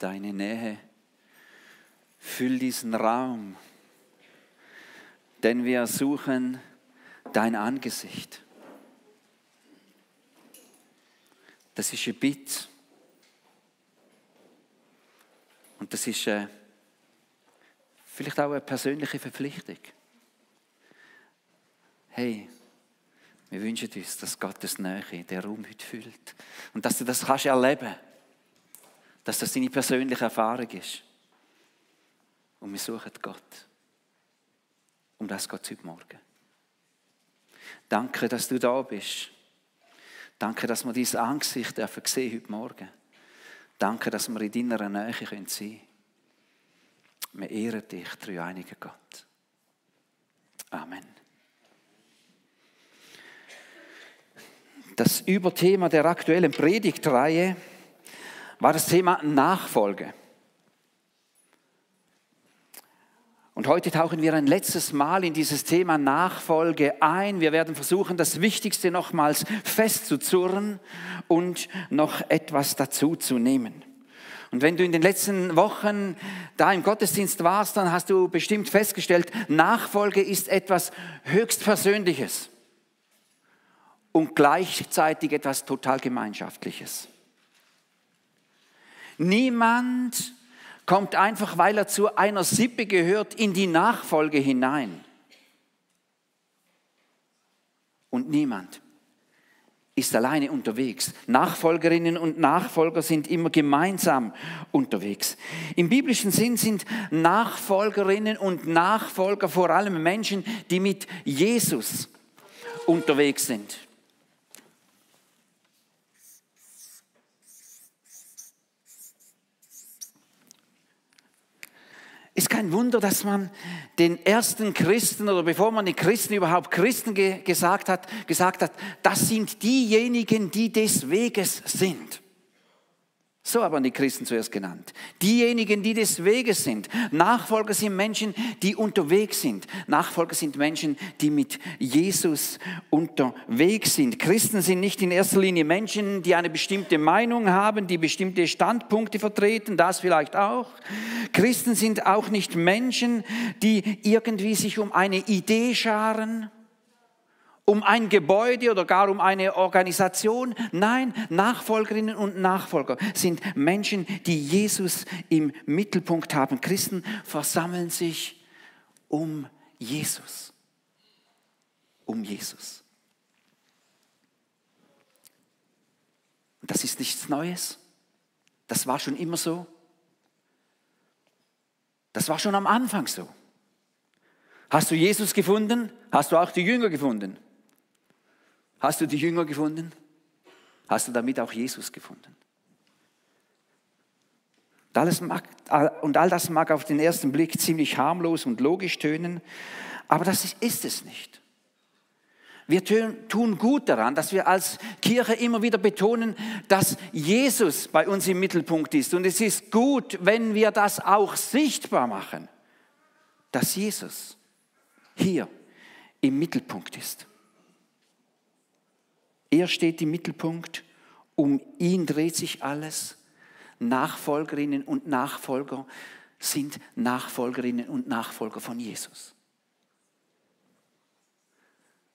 deine Nähe. Füll diesen Raum, denn wir suchen dein Angesicht. Das ist ein Bitt. Und das ist äh, vielleicht auch eine persönliche Verpflichtung. Hey, wir wünschen uns, dass Gottes Nähe den Raum heute füllt. Und dass du das kannst erleben. Dass das deine persönliche Erfahrung ist. Und wir suchen Gott. Um das geht es heute Morgen. Danke, dass du da bist. Danke, dass wir dein Angesicht dürfen sehen heute Morgen. Danke, dass wir in deiner Nähe sein können. Wir ehren dich, dreieiniger Gott. Amen. Das Überthema der aktuellen Predigtreihe war das Thema Nachfolge. Und heute tauchen wir ein letztes Mal in dieses Thema Nachfolge ein. Wir werden versuchen, das Wichtigste nochmals festzuzurren und noch etwas dazu zu nehmen. Und wenn du in den letzten Wochen da im Gottesdienst warst, dann hast du bestimmt festgestellt, Nachfolge ist etwas höchstpersönliches und gleichzeitig etwas total Gemeinschaftliches. Niemand kommt einfach, weil er zu einer Sippe gehört, in die Nachfolge hinein. Und niemand ist alleine unterwegs. Nachfolgerinnen und Nachfolger sind immer gemeinsam unterwegs. Im biblischen Sinn sind Nachfolgerinnen und Nachfolger vor allem Menschen, die mit Jesus unterwegs sind. Ist kein Wunder, dass man den ersten Christen oder bevor man den Christen überhaupt Christen ge gesagt hat, gesagt hat, das sind diejenigen, die des Weges sind. So haben die Christen zuerst genannt. Diejenigen, die des Weges sind. Nachfolger sind Menschen, die unterwegs sind. Nachfolger sind Menschen, die mit Jesus unterwegs sind. Christen sind nicht in erster Linie Menschen, die eine bestimmte Meinung haben, die bestimmte Standpunkte vertreten, das vielleicht auch. Christen sind auch nicht Menschen, die irgendwie sich um eine Idee scharen um ein Gebäude oder gar um eine Organisation. Nein, Nachfolgerinnen und Nachfolger sind Menschen, die Jesus im Mittelpunkt haben. Christen versammeln sich um Jesus. Um Jesus. Das ist nichts Neues. Das war schon immer so. Das war schon am Anfang so. Hast du Jesus gefunden? Hast du auch die Jünger gefunden? Hast du die Jünger gefunden? Hast du damit auch Jesus gefunden? Und, alles mag, und all das mag auf den ersten Blick ziemlich harmlos und logisch tönen, aber das ist, ist es nicht. Wir tun gut daran, dass wir als Kirche immer wieder betonen, dass Jesus bei uns im Mittelpunkt ist. Und es ist gut, wenn wir das auch sichtbar machen, dass Jesus hier im Mittelpunkt ist. Er steht im Mittelpunkt, um ihn dreht sich alles. Nachfolgerinnen und Nachfolger sind Nachfolgerinnen und Nachfolger von Jesus.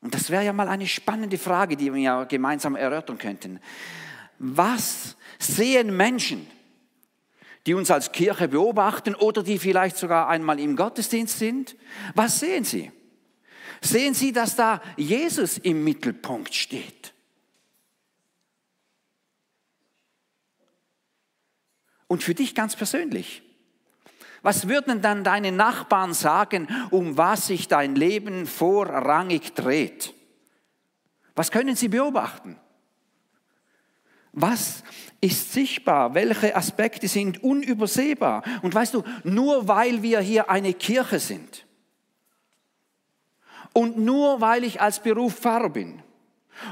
Und das wäre ja mal eine spannende Frage, die wir ja gemeinsam erörtern könnten. Was sehen Menschen, die uns als Kirche beobachten oder die vielleicht sogar einmal im Gottesdienst sind? Was sehen sie? Sehen sie, dass da Jesus im Mittelpunkt steht? Und für dich ganz persönlich. Was würden dann deine Nachbarn sagen, um was sich dein Leben vorrangig dreht? Was können sie beobachten? Was ist sichtbar? Welche Aspekte sind unübersehbar? Und weißt du, nur weil wir hier eine Kirche sind und nur weil ich als Beruf Pfarrer bin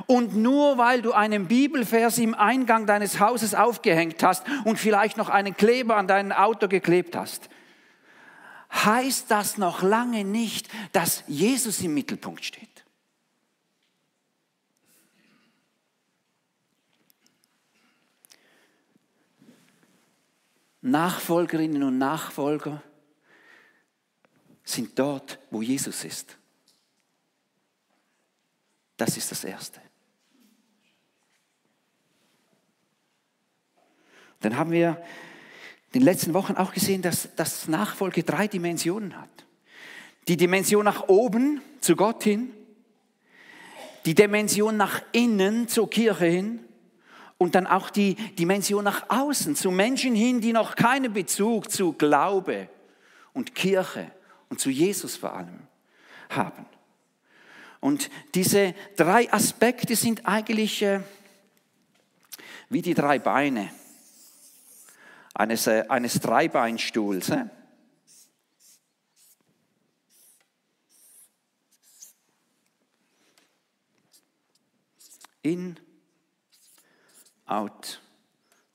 und nur weil du einen Bibelvers im Eingang deines Hauses aufgehängt hast und vielleicht noch einen Kleber an dein Auto geklebt hast, heißt das noch lange nicht, dass Jesus im Mittelpunkt steht. Nachfolgerinnen und Nachfolger sind dort, wo Jesus ist. Das ist das Erste. Dann haben wir in den letzten Wochen auch gesehen, dass, dass Nachfolge drei Dimensionen hat. Die Dimension nach oben zu Gott hin, die Dimension nach innen zur Kirche hin und dann auch die Dimension nach außen zu Menschen hin, die noch keinen Bezug zu Glaube und Kirche und zu Jesus vor allem haben. Und diese drei Aspekte sind eigentlich äh, wie die drei Beine eines, äh, eines Dreibeinstuhls. In, out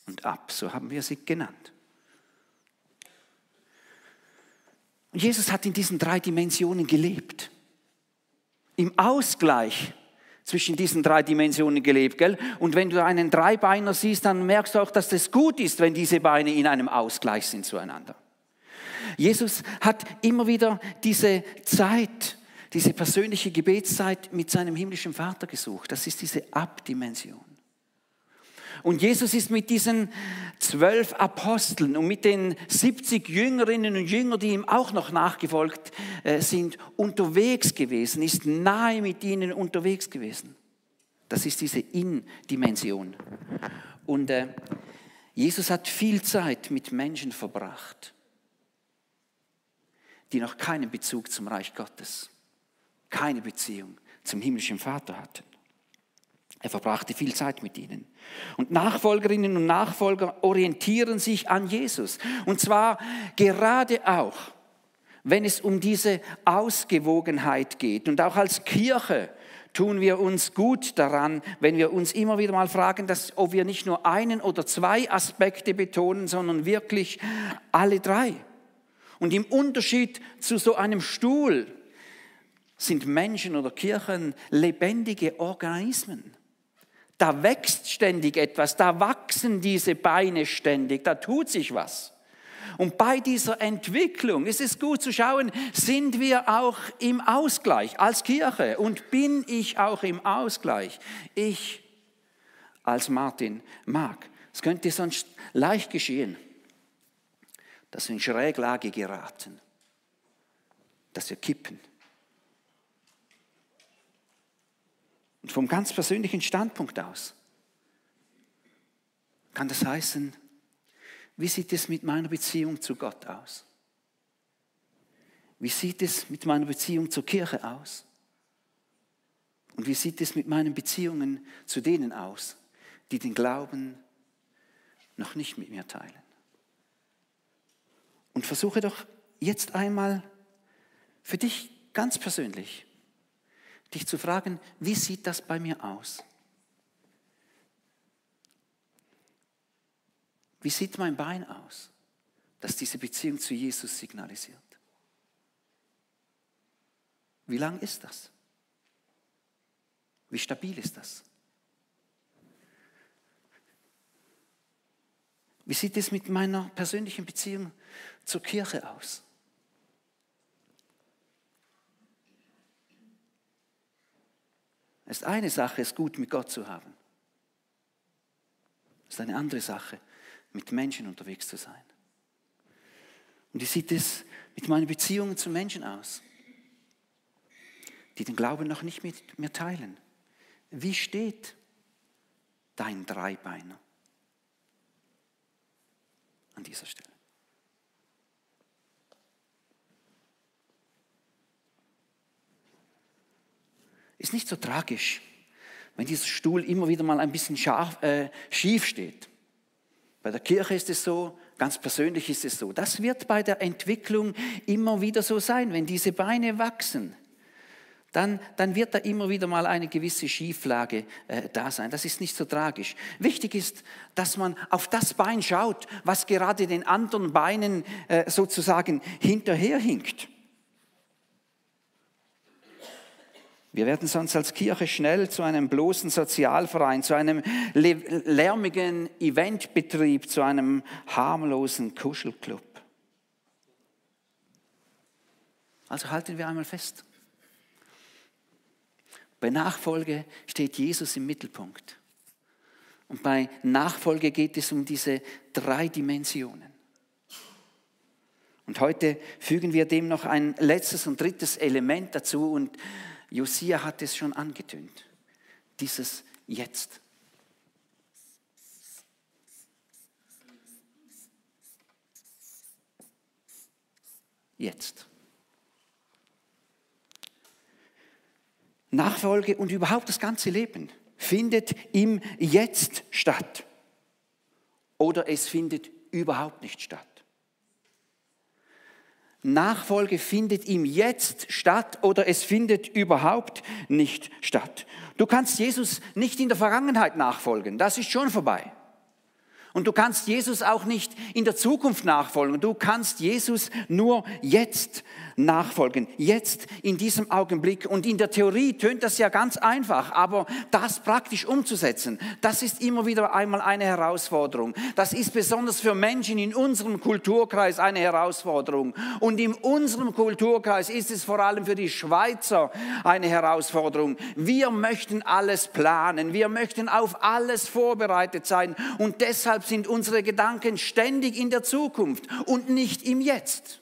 und ab, so haben wir sie genannt. Und Jesus hat in diesen drei Dimensionen gelebt. Im Ausgleich zwischen diesen drei Dimensionen gelebt. Gell? Und wenn du einen Dreibeiner siehst, dann merkst du auch, dass es gut ist, wenn diese Beine in einem Ausgleich sind zueinander. Jesus hat immer wieder diese Zeit diese persönliche Gebetszeit mit seinem himmlischen Vater gesucht. Das ist diese Abdimension. Und Jesus ist mit diesen zwölf Aposteln und mit den 70 Jüngerinnen und Jüngern, die ihm auch noch nachgefolgt äh, sind, unterwegs gewesen, ist nahe mit ihnen unterwegs gewesen. Das ist diese In-Dimension. Und äh, Jesus hat viel Zeit mit Menschen verbracht, die noch keinen Bezug zum Reich Gottes keine Beziehung zum himmlischen Vater hatten. Er verbrachte viel Zeit mit ihnen. Und Nachfolgerinnen und Nachfolger orientieren sich an Jesus. Und zwar gerade auch, wenn es um diese Ausgewogenheit geht. Und auch als Kirche tun wir uns gut daran, wenn wir uns immer wieder mal fragen, dass, ob wir nicht nur einen oder zwei Aspekte betonen, sondern wirklich alle drei. Und im Unterschied zu so einem Stuhl, sind Menschen oder Kirchen lebendige Organismen. Da wächst ständig etwas, da wachsen diese Beine ständig, da tut sich was. Und bei dieser Entwicklung ist es gut zu schauen, sind wir auch im Ausgleich als Kirche und bin ich auch im Ausgleich? Ich als Martin mag. Es könnte sonst leicht geschehen, dass wir in Schräglage geraten, dass wir kippen Und vom ganz persönlichen Standpunkt aus kann das heißen, wie sieht es mit meiner Beziehung zu Gott aus? Wie sieht es mit meiner Beziehung zur Kirche aus? Und wie sieht es mit meinen Beziehungen zu denen aus, die den Glauben noch nicht mit mir teilen? Und versuche doch jetzt einmal für dich ganz persönlich dich zu fragen, wie sieht das bei mir aus? Wie sieht mein Bein aus, das diese Beziehung zu Jesus signalisiert? Wie lang ist das? Wie stabil ist das? Wie sieht es mit meiner persönlichen Beziehung zur Kirche aus? Es ist eine Sache, es gut mit Gott zu haben. Es ist eine andere Sache, mit Menschen unterwegs zu sein. Und wie sieht es mit meinen Beziehungen zu Menschen aus, die den Glauben noch nicht mit mir teilen? Wie steht dein Dreibeiner an dieser Stelle? Ist nicht so tragisch, wenn dieser Stuhl immer wieder mal ein bisschen scharf, äh, schief steht. Bei der Kirche ist es so, ganz persönlich ist es so. Das wird bei der Entwicklung immer wieder so sein, wenn diese Beine wachsen. Dann, dann wird da immer wieder mal eine gewisse Schieflage äh, da sein. Das ist nicht so tragisch. Wichtig ist, dass man auf das Bein schaut, was gerade den anderen Beinen äh, sozusagen hinterherhinkt. Wir werden sonst als Kirche schnell zu einem bloßen Sozialverein, zu einem lärmigen Eventbetrieb, zu einem harmlosen Kuschelclub. Also halten wir einmal fest. Bei Nachfolge steht Jesus im Mittelpunkt. Und bei Nachfolge geht es um diese drei Dimensionen. Und heute fügen wir dem noch ein letztes und drittes Element dazu und Josia hat es schon angetönt. Dieses Jetzt. Jetzt. Nachfolge und überhaupt das ganze Leben findet im Jetzt statt. Oder es findet überhaupt nicht statt. Nachfolge findet im Jetzt statt oder es findet überhaupt nicht statt. Du kannst Jesus nicht in der Vergangenheit nachfolgen, das ist schon vorbei. Und du kannst Jesus auch nicht in der Zukunft nachfolgen. Du kannst Jesus nur jetzt nachfolgen. Jetzt in diesem Augenblick. Und in der Theorie tönt das ja ganz einfach, aber das praktisch umzusetzen, das ist immer wieder einmal eine Herausforderung. Das ist besonders für Menschen in unserem Kulturkreis eine Herausforderung. Und in unserem Kulturkreis ist es vor allem für die Schweizer eine Herausforderung. Wir möchten alles planen. Wir möchten auf alles vorbereitet sein. Und deshalb sind unsere Gedanken ständig in der Zukunft und nicht im Jetzt.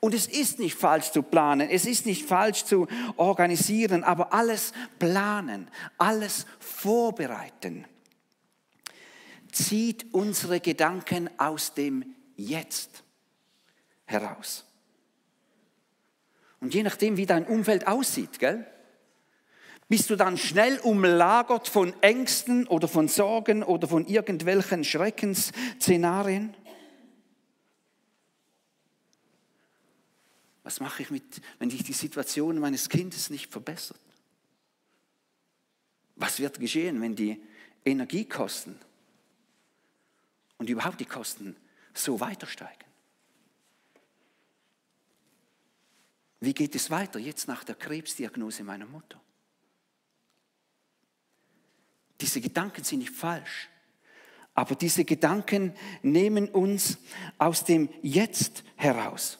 Und es ist nicht falsch zu planen, es ist nicht falsch zu organisieren, aber alles planen, alles vorbereiten zieht unsere Gedanken aus dem Jetzt heraus. Und je nachdem, wie dein Umfeld aussieht, gell? Bist du dann schnell umlagert von Ängsten oder von Sorgen oder von irgendwelchen Schreckensszenarien? Was mache ich mit, wenn sich die Situation meines Kindes nicht verbessert? Was wird geschehen, wenn die Energiekosten und überhaupt die Kosten so weiter steigen? Wie geht es weiter jetzt nach der Krebsdiagnose meiner Mutter? Diese Gedanken sind nicht falsch, aber diese Gedanken nehmen uns aus dem Jetzt heraus.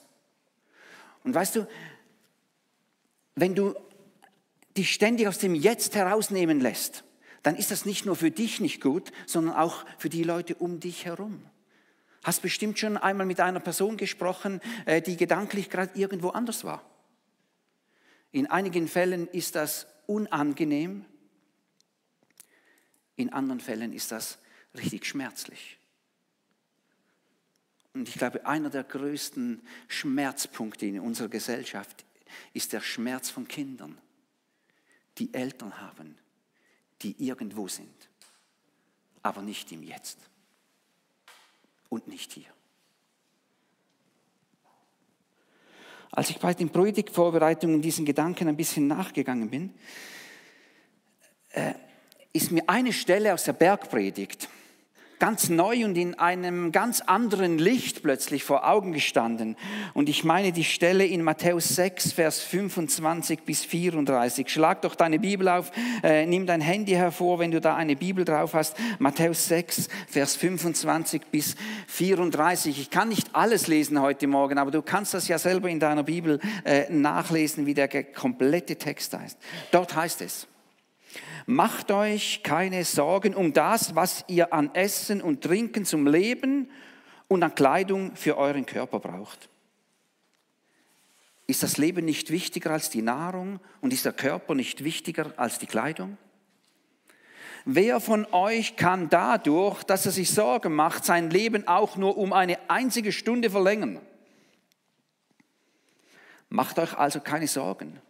Und weißt du, wenn du dich ständig aus dem Jetzt herausnehmen lässt, dann ist das nicht nur für dich nicht gut, sondern auch für die Leute um dich herum. Hast bestimmt schon einmal mit einer Person gesprochen, äh, die gedanklich gerade irgendwo anders war. In einigen Fällen ist das unangenehm, in anderen Fällen ist das richtig schmerzlich. Und ich glaube, einer der größten Schmerzpunkte in unserer Gesellschaft ist der Schmerz von Kindern, die Eltern haben, die irgendwo sind, aber nicht im Jetzt und nicht hier. Als ich bei den Predigtvorbereitungen diesen Gedanken ein bisschen nachgegangen bin, äh, ist mir eine Stelle aus der Bergpredigt ganz neu und in einem ganz anderen Licht plötzlich vor Augen gestanden. Und ich meine die Stelle in Matthäus 6, Vers 25 bis 34. Schlag doch deine Bibel auf, äh, nimm dein Handy hervor, wenn du da eine Bibel drauf hast. Matthäus 6, Vers 25 bis 34. Ich kann nicht alles lesen heute Morgen, aber du kannst das ja selber in deiner Bibel äh, nachlesen, wie der komplette Text heißt. Dort heißt es, Macht euch keine Sorgen um das, was ihr an Essen und Trinken zum Leben und an Kleidung für euren Körper braucht. Ist das Leben nicht wichtiger als die Nahrung und ist der Körper nicht wichtiger als die Kleidung? Wer von euch kann dadurch, dass er sich Sorgen macht, sein Leben auch nur um eine einzige Stunde verlängern? Macht euch also keine Sorgen.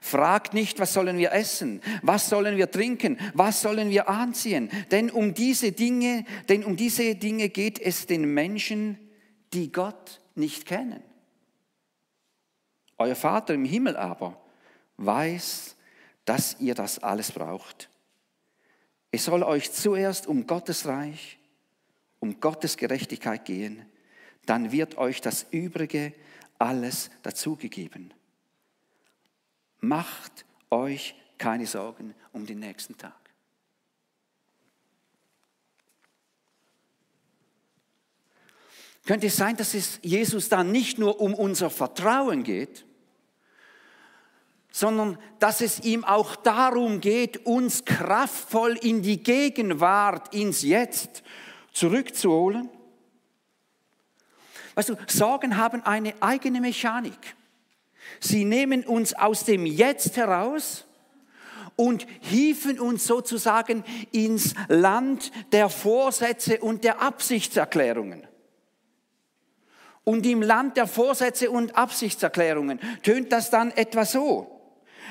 Fragt nicht, was sollen wir essen, was sollen wir trinken, was sollen wir anziehen, denn um diese Dinge, denn um diese Dinge geht es den Menschen, die Gott nicht kennen. Euer Vater im Himmel aber weiß, dass ihr das alles braucht. Es soll euch zuerst um Gottes Reich, um Gottes Gerechtigkeit gehen, dann wird euch das Übrige alles dazugegeben. Macht euch keine Sorgen um den nächsten Tag. Könnte es sein, dass es Jesus dann nicht nur um unser Vertrauen geht, sondern dass es ihm auch darum geht, uns kraftvoll in die Gegenwart, ins Jetzt zurückzuholen? Weißt du, Sorgen haben eine eigene Mechanik. Sie nehmen uns aus dem Jetzt heraus und hieven uns sozusagen ins Land der Vorsätze und der Absichtserklärungen. Und im Land der Vorsätze und Absichtserklärungen tönt das dann etwa so.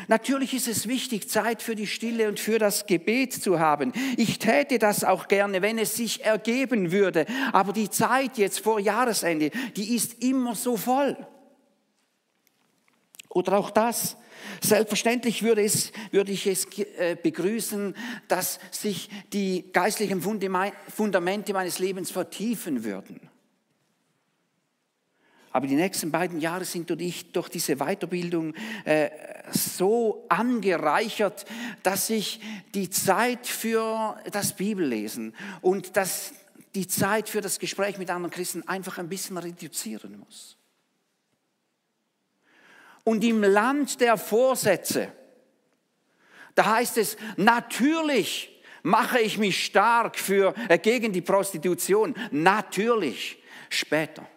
Natürlich ist es wichtig, Zeit für die Stille und für das Gebet zu haben. Ich täte das auch gerne, wenn es sich ergeben würde. Aber die Zeit jetzt vor Jahresende, die ist immer so voll. Oder auch das. Selbstverständlich würde, es, würde ich es äh, begrüßen, dass sich die geistlichen Fundamente meines Lebens vertiefen würden. Aber die nächsten beiden Jahre sind durch, durch diese Weiterbildung äh, so angereichert, dass ich die Zeit für das Bibellesen und das, die Zeit für das Gespräch mit anderen Christen einfach ein bisschen reduzieren muss. Und im Land der Vorsätze, da heißt es, natürlich mache ich mich stark für, äh, gegen die Prostitution. Natürlich, später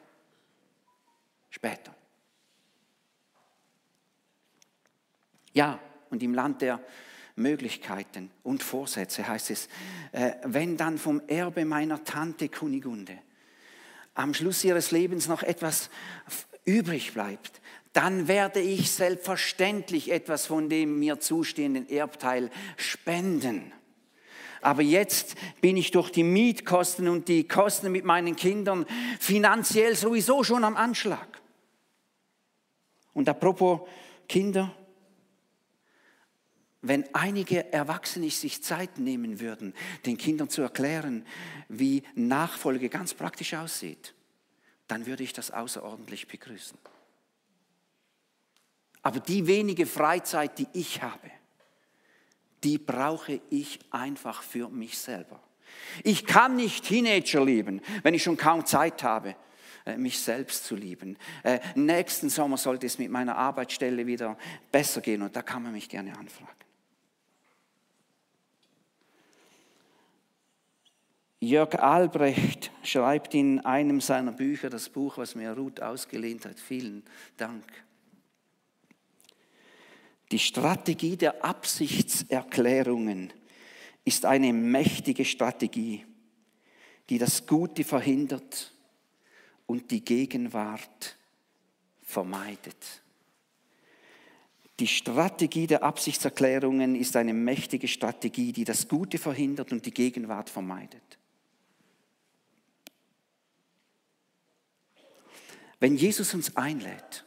später. Ja, und im Land der Möglichkeiten und Vorsätze heißt es, äh, wenn dann vom Erbe meiner Tante Kunigunde am Schluss ihres Lebens noch etwas übrig bleibt, dann werde ich selbstverständlich etwas von dem mir zustehenden Erbteil spenden. Aber jetzt bin ich durch die Mietkosten und die Kosten mit meinen Kindern finanziell sowieso schon am Anschlag. Und apropos Kinder, wenn einige Erwachsene sich Zeit nehmen würden, den Kindern zu erklären, wie Nachfolge ganz praktisch aussieht, dann würde ich das außerordentlich begrüßen. Aber die wenige Freizeit, die ich habe, die brauche ich einfach für mich selber. Ich kann nicht Teenager lieben, wenn ich schon kaum Zeit habe. Äh, mich selbst zu lieben. Äh, nächsten Sommer sollte es mit meiner Arbeitsstelle wieder besser gehen und da kann man mich gerne anfragen. Jörg Albrecht schreibt in einem seiner Bücher, das Buch, was mir Ruth ausgelehnt hat, vielen Dank. Die Strategie der Absichtserklärungen ist eine mächtige Strategie, die das Gute verhindert und die Gegenwart vermeidet. Die Strategie der Absichtserklärungen ist eine mächtige Strategie, die das Gute verhindert und die Gegenwart vermeidet. Wenn Jesus uns einlädt,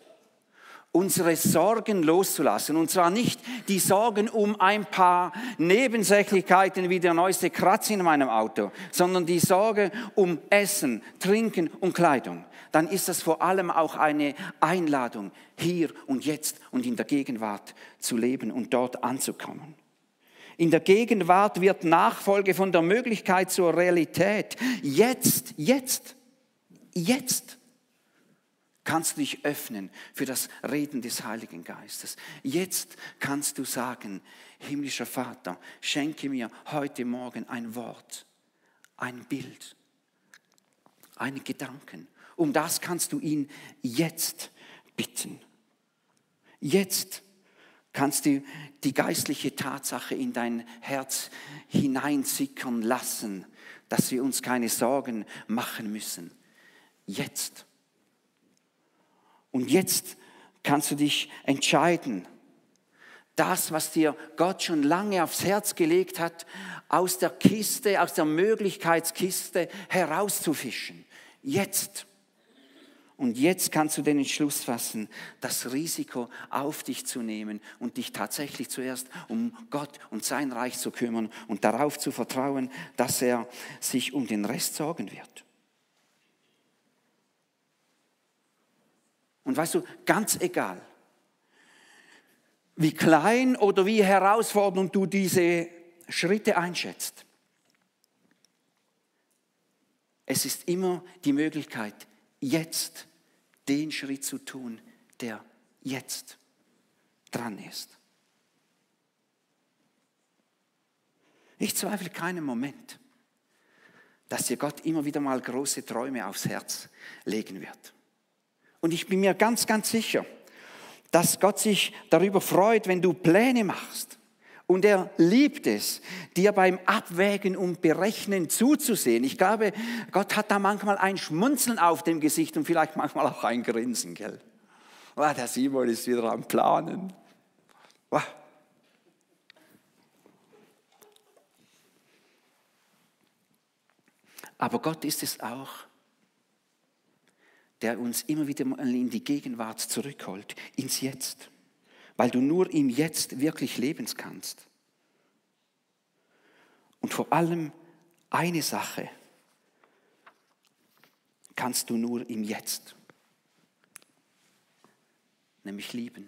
unsere Sorgen loszulassen. Und zwar nicht die Sorgen um ein paar Nebensächlichkeiten wie der neueste Kratz in meinem Auto, sondern die Sorge um Essen, Trinken und Kleidung. Dann ist das vor allem auch eine Einladung, hier und jetzt und in der Gegenwart zu leben und dort anzukommen. In der Gegenwart wird Nachfolge von der Möglichkeit zur Realität. Jetzt, jetzt, jetzt kannst du dich öffnen für das Reden des Heiligen Geistes. Jetzt kannst du sagen, himmlischer Vater, schenke mir heute Morgen ein Wort, ein Bild, einen Gedanken. Um das kannst du ihn jetzt bitten. Jetzt kannst du die geistliche Tatsache in dein Herz hineinsickern lassen, dass wir uns keine Sorgen machen müssen. Jetzt. Und jetzt kannst du dich entscheiden, das, was dir Gott schon lange aufs Herz gelegt hat, aus der Kiste, aus der Möglichkeitskiste herauszufischen. Jetzt. Und jetzt kannst du den Entschluss fassen, das Risiko auf dich zu nehmen und dich tatsächlich zuerst um Gott und sein Reich zu kümmern und darauf zu vertrauen, dass er sich um den Rest sorgen wird. Und weißt du, ganz egal, wie klein oder wie herausfordernd du diese Schritte einschätzt. Es ist immer die Möglichkeit, jetzt den Schritt zu tun, der jetzt dran ist. Ich zweifle keinen Moment, dass dir Gott immer wieder mal große Träume aufs Herz legen wird. Und ich bin mir ganz, ganz sicher, dass Gott sich darüber freut, wenn du Pläne machst. Und er liebt es, dir beim Abwägen und Berechnen zuzusehen. Ich glaube, Gott hat da manchmal ein Schmunzeln auf dem Gesicht und vielleicht manchmal auch ein Grinsen, gell? Oh, der Simon ist wieder am Planen. Oh. Aber Gott ist es auch, der uns immer wieder mal in die Gegenwart zurückholt, ins Jetzt, weil du nur im Jetzt wirklich leben kannst. Und vor allem eine Sache kannst du nur im Jetzt, nämlich lieben.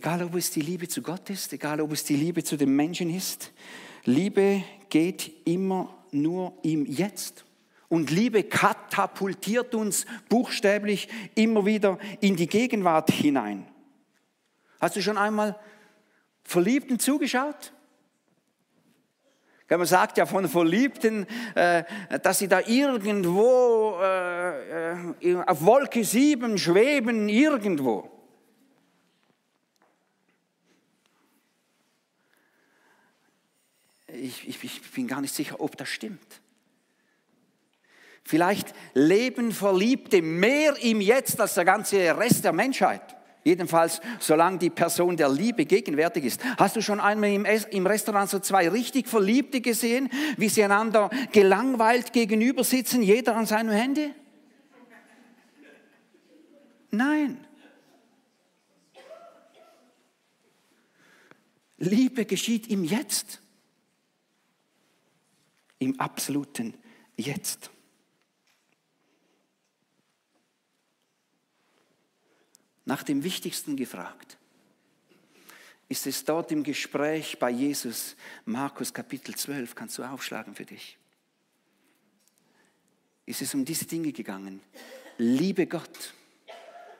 Egal ob es die Liebe zu Gott ist, egal ob es die Liebe zu den Menschen ist, Liebe geht immer nur im Jetzt. Und Liebe katapultiert uns buchstäblich immer wieder in die Gegenwart hinein. Hast du schon einmal Verliebten zugeschaut? Man sagt ja von Verliebten, äh, dass sie da irgendwo äh, äh, auf Wolke 7 schweben, irgendwo. Ich, ich, ich bin gar nicht sicher, ob das stimmt. Vielleicht leben Verliebte mehr im Jetzt als der ganze Rest der Menschheit. Jedenfalls, solange die Person der Liebe gegenwärtig ist. Hast du schon einmal im, Restaurant so zwei richtig Verliebte gesehen, wie sie einander gelangweilt gegenüber sitzen, jeder an seinem Handy? Nein. Liebe geschieht im Jetzt im absoluten Jetzt. Nach dem Wichtigsten gefragt. Ist es dort im Gespräch bei Jesus, Markus Kapitel 12, kannst du aufschlagen für dich? Ist es um diese Dinge gegangen? Liebe Gott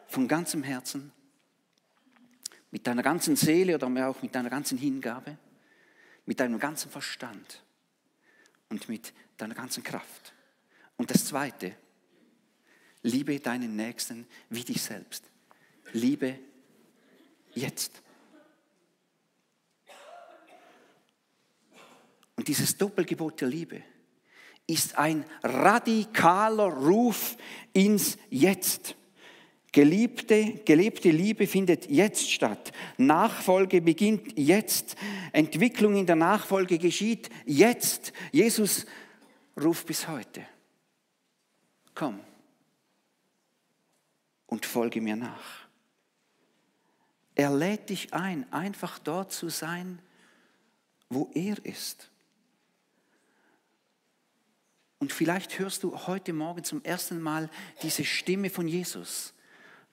von ganzem Herzen, mit deiner ganzen Seele oder auch mit deiner ganzen Hingabe, mit deinem ganzen Verstand und mit deiner ganzen Kraft. Und das Zweite, liebe deinen Nächsten wie dich selbst. Liebe jetzt. Und dieses Doppelgebot der Liebe ist ein radikaler Ruf ins Jetzt. Geliebte, gelebte Liebe findet jetzt statt. Nachfolge beginnt jetzt. Entwicklung in der Nachfolge geschieht jetzt. Jesus ruft bis heute. Komm und folge mir nach. Er lädt dich ein, einfach dort zu sein, wo er ist. Und vielleicht hörst du heute Morgen zum ersten Mal diese Stimme von Jesus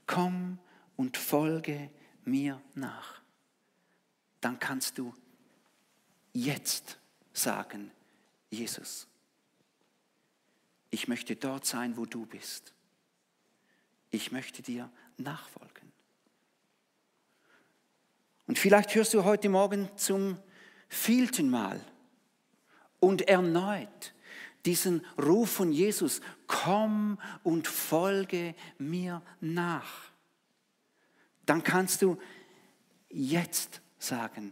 komm und folge mir nach. Dann kannst du jetzt sagen, Jesus, ich möchte dort sein, wo du bist. Ich möchte dir nachfolgen. Und vielleicht hörst du heute Morgen zum vielten Mal und erneut diesen Ruf von Jesus, komm und folge mir nach. Dann kannst du jetzt sagen,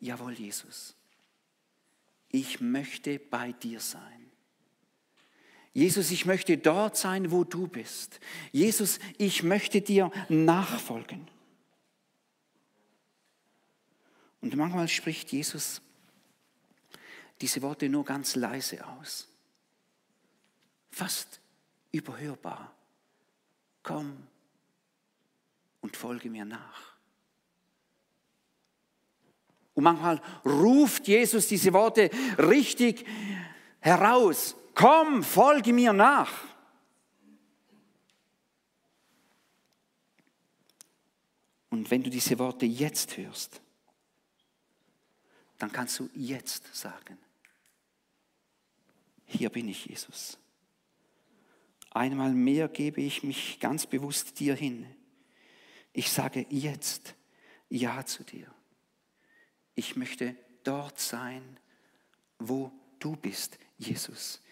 jawohl Jesus, ich möchte bei dir sein. Jesus, ich möchte dort sein, wo du bist. Jesus, ich möchte dir nachfolgen. Und manchmal spricht Jesus diese Worte nur ganz leise aus fast überhörbar. Komm und folge mir nach. Und manchmal ruft Jesus diese Worte richtig heraus. komm, folge mir nach. Und wenn du diese Worte jetzt hörst, dann kannst du jetzt sagen, hier bin ich, Jesus. Einmal mehr gebe ich mich ganz bewusst dir hin. Ich sage jetzt Ja zu dir. Ich möchte dort sein, wo du bist, Jesus.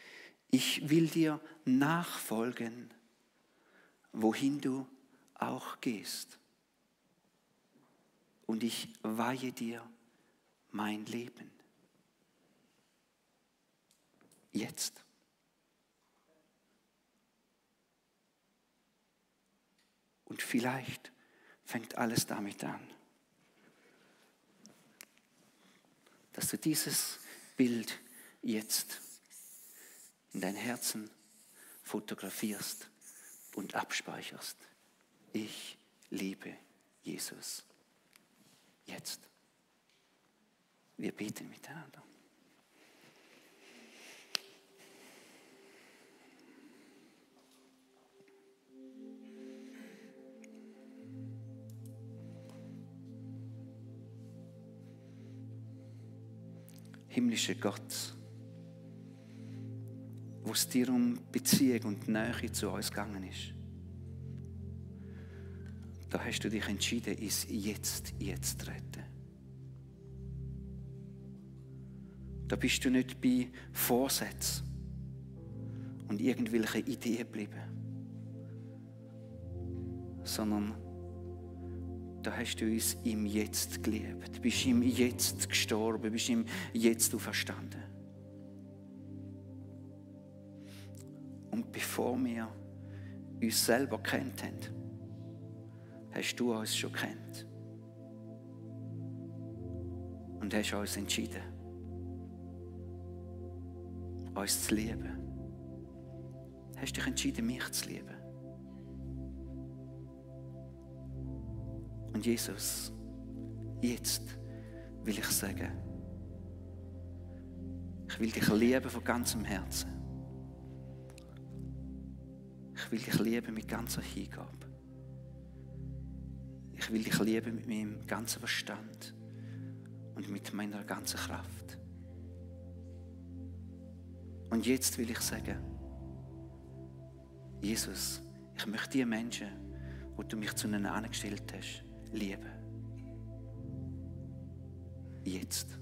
Ich will dir nachfolgen, wohin du auch gehst. Und ich weihe dir mein Leben. Jetzt. Und vielleicht fängt alles damit an, dass du dieses Bild jetzt in dein Herzen fotografierst und abspeicherst. Ich liebe Jesus. Jetzt. Wir beten miteinander. Himmlischer Gott, wo es dir um Beziehung und Nähe zu uns gegangen ist. Da hast du dich entschieden, ins Jetzt, Jetzt zu retten. Da bist du nicht bei Vorsätzen und irgendwelchen Ideen geblieben, sondern da hast du uns im Jetzt geliebt, bist im Jetzt gestorben, bist im Jetzt auferstanden. Und bevor wir uns selber kennt haben, hast du uns schon kennt und hast uns entschieden, uns zu lieben. Hast dich entschieden, mich zu lieben. Jesus, jetzt will ich sagen, ich will dich lieben von ganzem Herzen. Ich will dich lieben mit ganzer Hingabe. Ich will dich lieben mit meinem ganzen Verstand und mit meiner ganzen Kraft. Und jetzt will ich sagen, Jesus, ich möchte die Menschen, wo du mich zu ihnen angestellt hast, lieben. Jetzt.